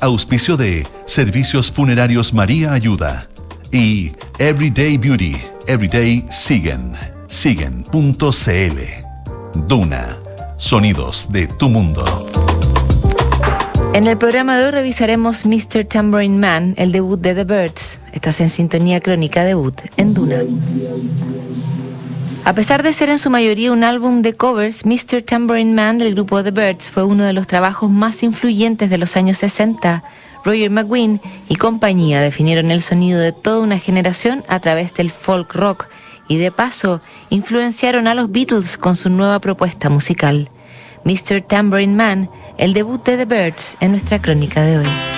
Auspicio de Servicios Funerarios María Ayuda y Everyday Beauty, Everyday Siguen, siguen.cl. Duna, sonidos de tu mundo. En el programa de hoy revisaremos Mr. Tambourine Man, el debut de The Birds. Estás en sintonía crónica debut en Duna. A pesar de ser en su mayoría un álbum de covers, Mr. Tambourine Man del grupo The Birds fue uno de los trabajos más influyentes de los años 60. Roger McGuinn y compañía definieron el sonido de toda una generación a través del folk rock y de paso influenciaron a los Beatles con su nueva propuesta musical. Mr. Tambourine Man, el debut de The Birds en nuestra crónica de hoy.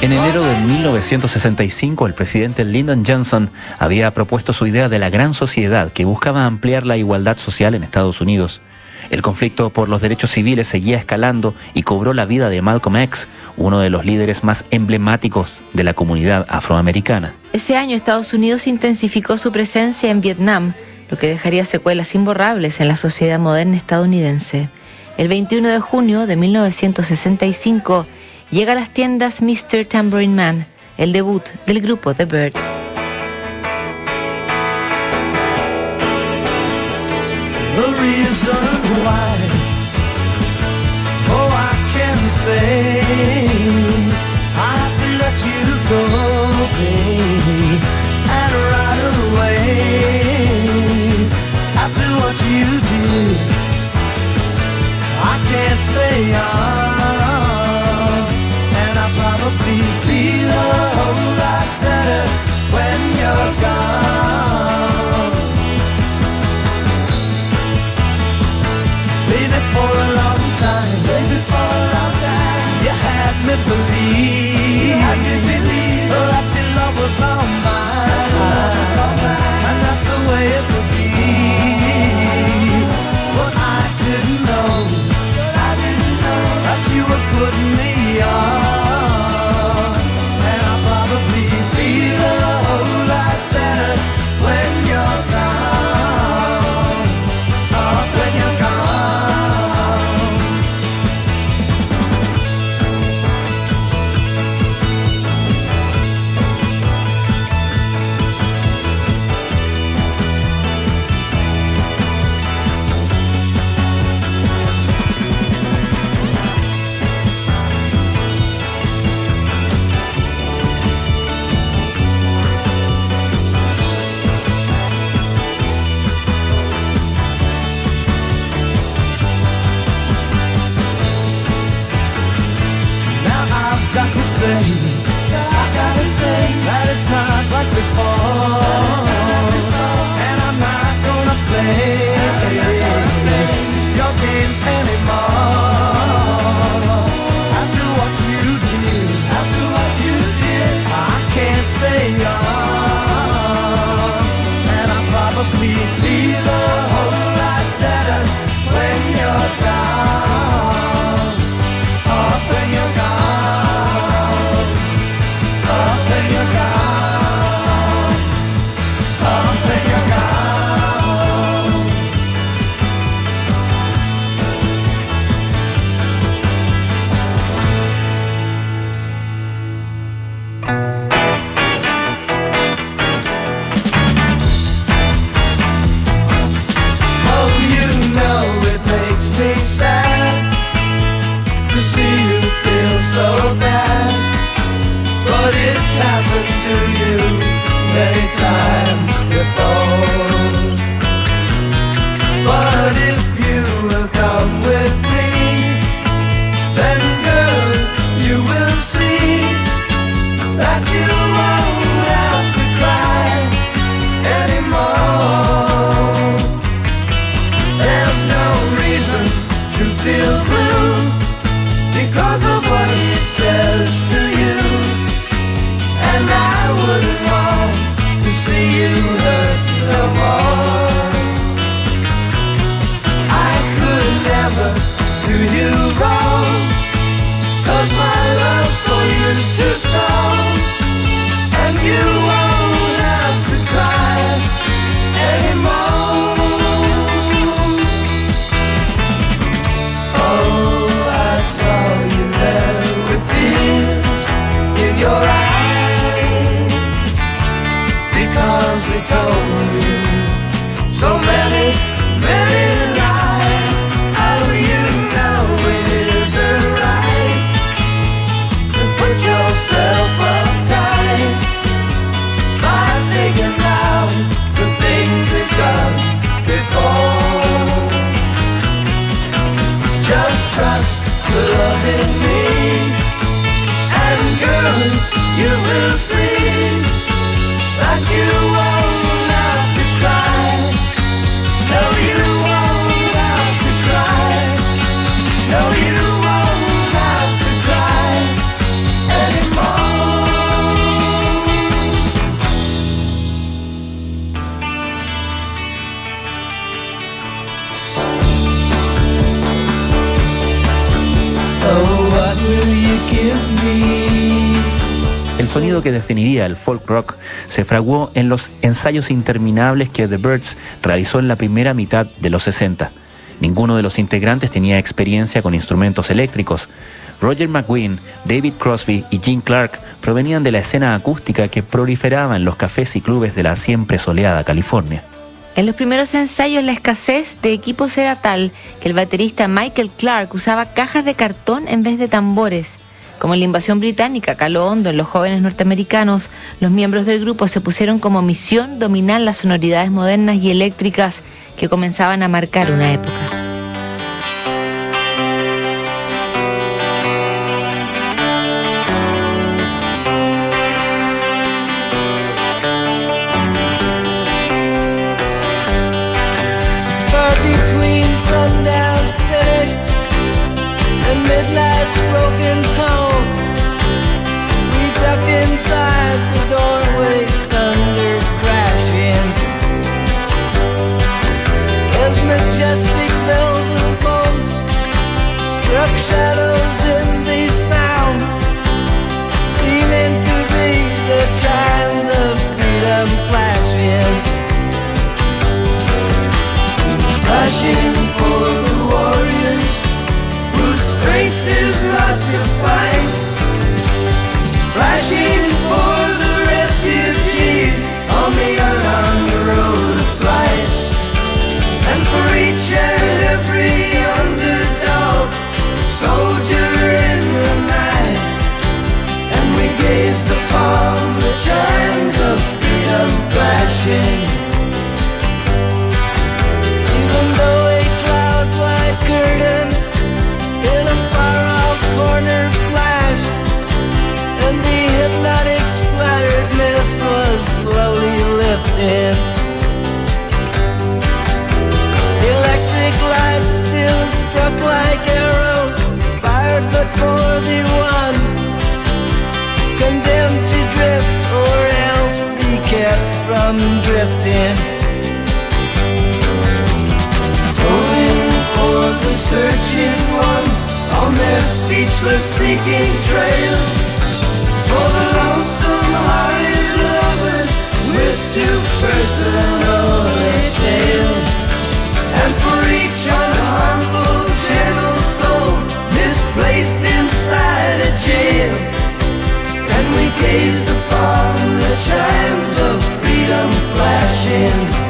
En enero de 1965, el presidente Lyndon Johnson había propuesto su idea de la gran sociedad que buscaba ampliar la igualdad social en Estados Unidos. El conflicto por los derechos civiles seguía escalando y cobró la vida de Malcolm X, uno de los líderes más emblemáticos de la comunidad afroamericana. Ese año Estados Unidos intensificó su presencia en Vietnam, lo que dejaría secuelas imborrables en la sociedad moderna estadounidense. El 21 de junio de 1965 llega a las tiendas Mr. Tambourine Man, el debut del grupo The Birds. The reason why, oh, I can say, I have to let you go, baby, and right away, after what you did, I can't stay on. you feel a whole lot better when you're gone. Baby, for a long time, baby, for a long time, you had me believe, you had me believe that your love was all mine, all mine, and that's the way it would be. But I didn't know, I didn't know that you were putting me. Sonido que definiría el folk rock se fraguó en los ensayos interminables que The Birds realizó en la primera mitad de los 60. Ninguno de los integrantes tenía experiencia con instrumentos eléctricos. Roger McGuinn, David Crosby y Gene Clark provenían de la escena acústica que proliferaba en los cafés y clubes de la siempre soleada California. En los primeros ensayos la escasez de equipos era tal que el baterista Michael Clark usaba cajas de cartón en vez de tambores. Como la invasión británica caló hondo en los jóvenes norteamericanos, los miembros del grupo se pusieron como misión dominar las sonoridades modernas y eléctricas que comenzaban a marcar una época. senseless seeking trail for the lonesome hearted lovers with too personal a tale. And for each unharmful, gentle soul misplaced inside a jail. And we gazed upon the chimes of freedom flashing.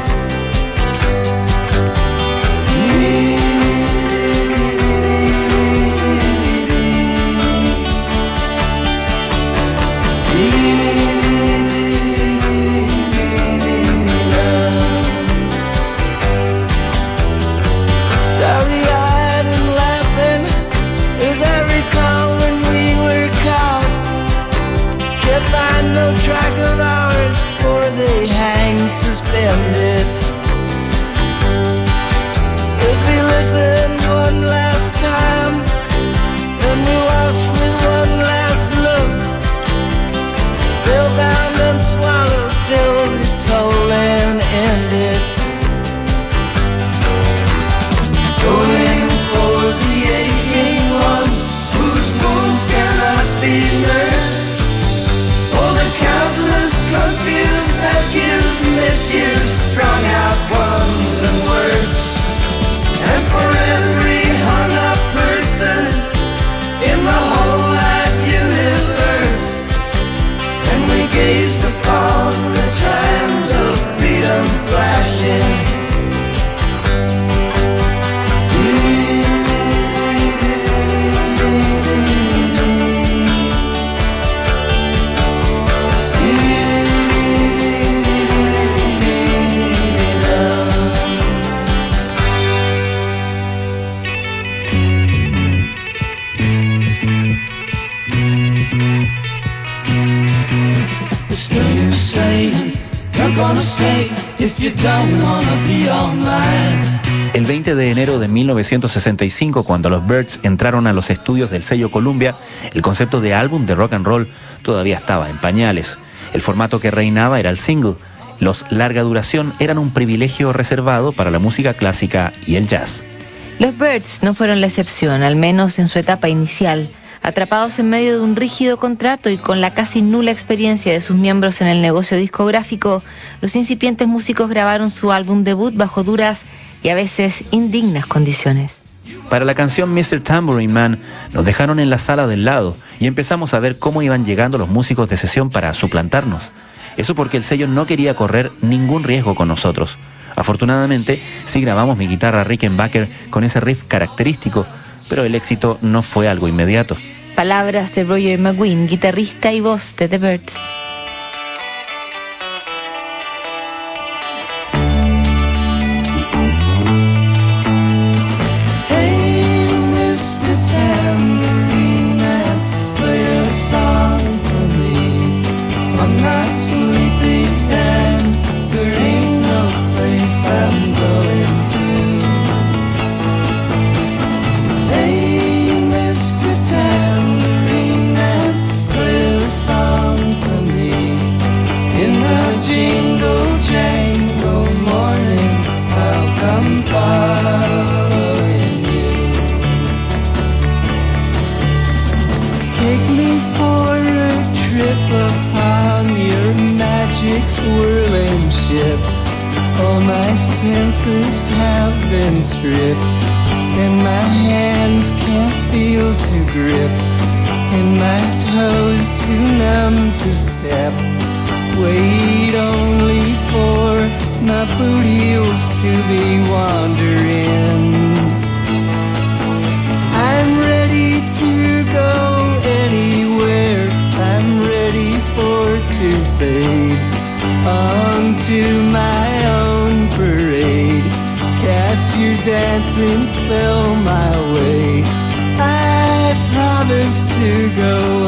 El 20 de enero de 1965, cuando los Birds entraron a los estudios del sello Columbia, el concepto de álbum de rock and roll todavía estaba en pañales. El formato que reinaba era el single. Los larga duración eran un privilegio reservado para la música clásica y el jazz. Los Birds no fueron la excepción, al menos en su etapa inicial. Atrapados en medio de un rígido contrato y con la casi nula experiencia de sus miembros en el negocio discográfico, los incipientes músicos grabaron su álbum debut bajo duras y a veces indignas condiciones. Para la canción Mr. Tambourine Man nos dejaron en la sala del lado y empezamos a ver cómo iban llegando los músicos de sesión para suplantarnos. Eso porque el sello no quería correr ningún riesgo con nosotros. Afortunadamente, sí grabamos mi guitarra Rickenbacker con ese riff característico pero el éxito no fue algo inmediato. Palabras de Roger McGuinn, guitarrista y voz de The Birds. swirling ship. All my senses have been stripped, and my hands can't feel to grip, and my toes too numb to step. Wait only for my boot heels to be wandering. I'm ready to go anywhere. I'm ready for to fade onto my own parade. Cast your dancing spell my way. I promise to go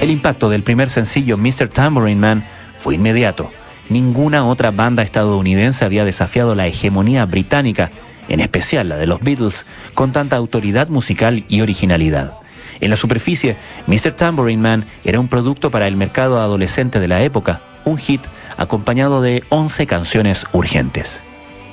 El impacto del primer sencillo Mr. Tambourine Man fue inmediato. Ninguna otra banda estadounidense había desafiado la hegemonía británica, en especial la de los Beatles, con tanta autoridad musical y originalidad. En la superficie, Mr. Tambourine Man era un producto para el mercado adolescente de la época, un hit acompañado de 11 canciones urgentes.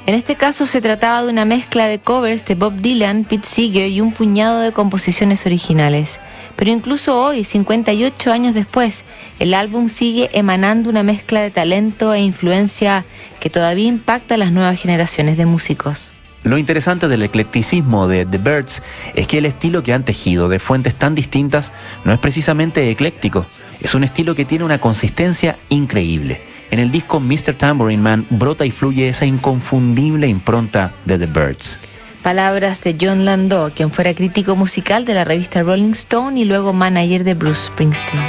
En este caso se trataba de una mezcla de covers de Bob Dylan, Pete Seeger y un puñado de composiciones originales. Pero incluso hoy, 58 años después, el álbum sigue emanando una mezcla de talento e influencia que todavía impacta a las nuevas generaciones de músicos. Lo interesante del eclecticismo de The Birds es que el estilo que han tejido de fuentes tan distintas no es precisamente ecléctico, es un estilo que tiene una consistencia increíble. En el disco Mr. Tambourine Man brota y fluye esa inconfundible impronta de The Birds. Palabras de John Landau, quien fuera crítico musical de la revista Rolling Stone y luego manager de Bruce Springsteen.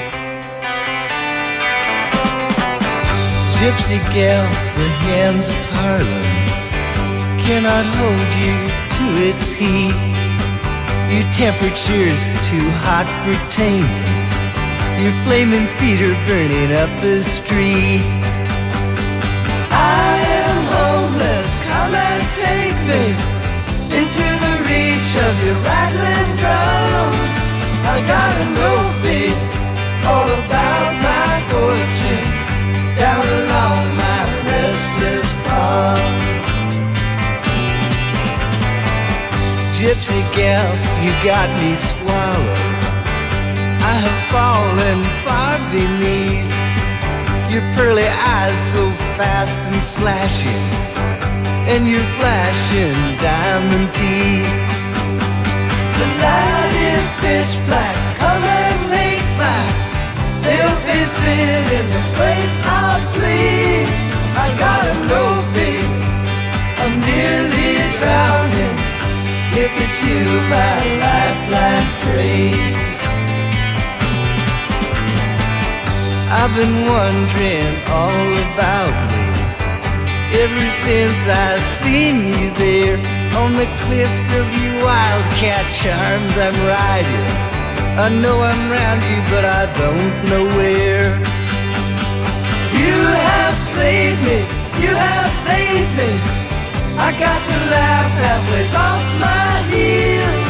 Gypsy gal, the hands of Harlem cannot hold you to its heat. Your temperature's too hot for taming. Your flaming feet are burning up the street. Gal, you got me swallowed. I have fallen far beneath your pearly eyes so fast and slashing, and your flashing diamond teeth. The night is pitch black, and make my pale face fit in the place I please. I gotta know, babe, I'm nearly drowning. If it's you, my lifeline strays. I've been wondering all about me ever since I seen you there on the cliffs of your wildcat charms. I'm riding. I know I'm round you, but I don't know where. You have slayed me, you have made me. I got to laugh halfway off my heels.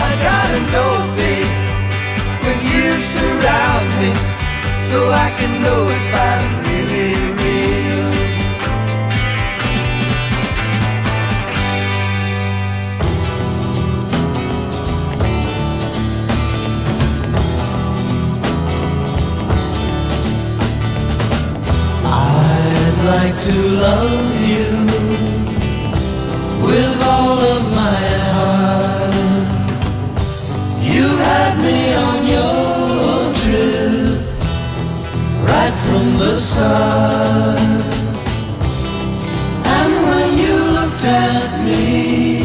I gotta know, babe, when you surround me, so I can know if I'm really real. I'd like to love you with all of my heart. You had me on your trip right from the start. And when you looked at me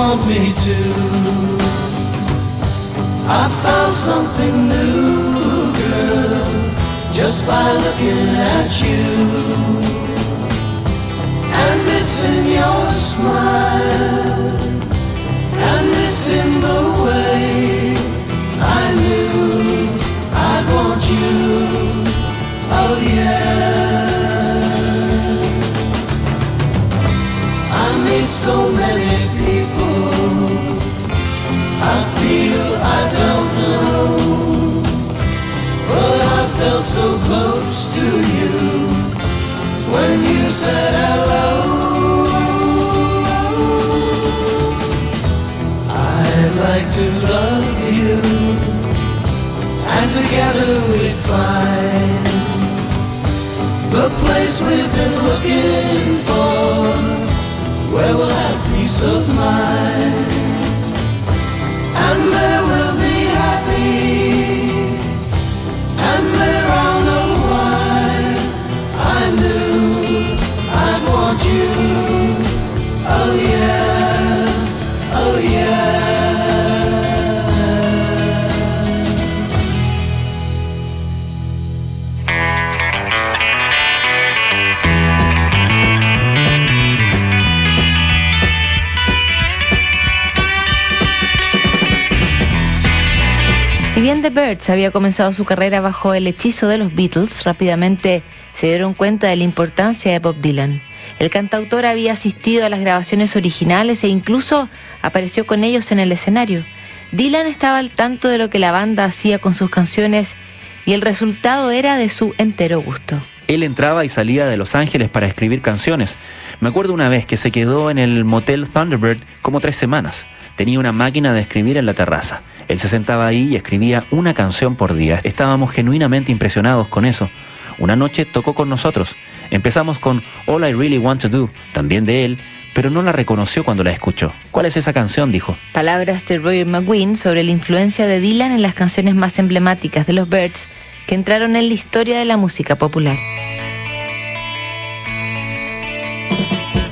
want me to. I found something new, girl, just by looking at you. And it's in your smile, and it's in the way I knew I'd want you. Oh yeah. So many. I feel I don't know. But I felt so close to you when you said hello. I'd like to love you, and together we'd find the place we've been looking for, where we'll have peace of mind, and there The Birds había comenzado su carrera bajo el hechizo de los Beatles, rápidamente se dieron cuenta de la importancia de Bob Dylan. El cantautor había asistido a las grabaciones originales e incluso apareció con ellos en el escenario. Dylan estaba al tanto de lo que la banda hacía con sus canciones y el resultado era de su entero gusto. Él entraba y salía de Los Ángeles para escribir canciones. Me acuerdo una vez que se quedó en el motel Thunderbird como tres semanas. Tenía una máquina de escribir en la terraza. Él se sentaba ahí y escribía una canción por día. Estábamos genuinamente impresionados con eso. Una noche tocó con nosotros. Empezamos con All I Really Want to Do, también de él, pero no la reconoció cuando la escuchó. ¿Cuál es esa canción? dijo. Palabras de Roger McGuinn sobre la influencia de Dylan en las canciones más emblemáticas de los Birds que entraron en la historia de la música popular.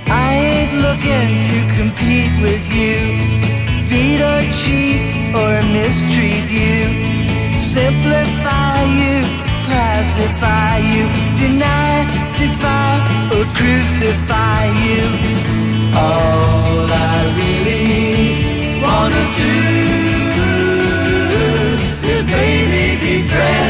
I ain't looking to compete with you. Or mistreat you. Simplify you, pacify you. Deny, defy or crucify you. All I really wanna do is baby be friends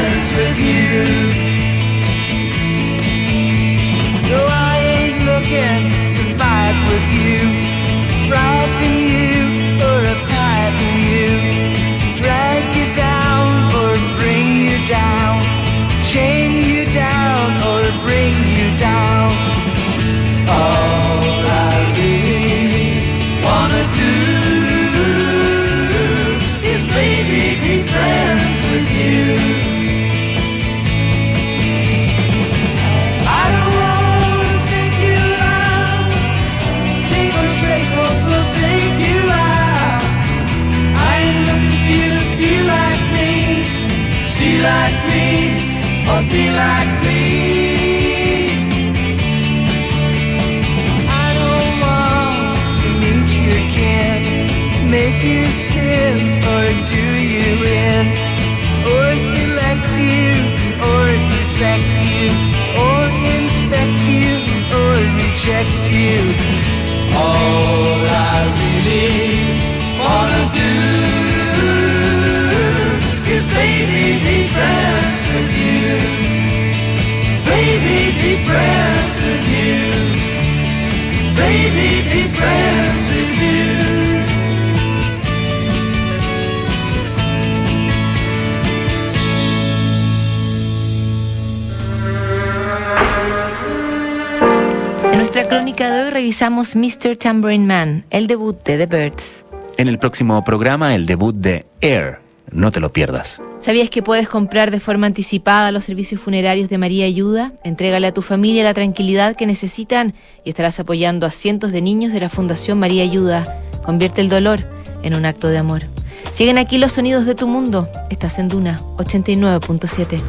baby friends baby friends baby friends. En nuestra crónica de hoy revisamos Mr. Tambourine Man, el debut de The Birds. En el próximo programa, el debut de Air. No te lo pierdas. ¿Sabías que puedes comprar de forma anticipada los servicios funerarios de María Ayuda? Entrégale a tu familia la tranquilidad que necesitan y estarás apoyando a cientos de niños de la Fundación María Ayuda. Convierte el dolor en un acto de amor. Siguen aquí los sonidos de tu mundo. Estás en Duna 89.7.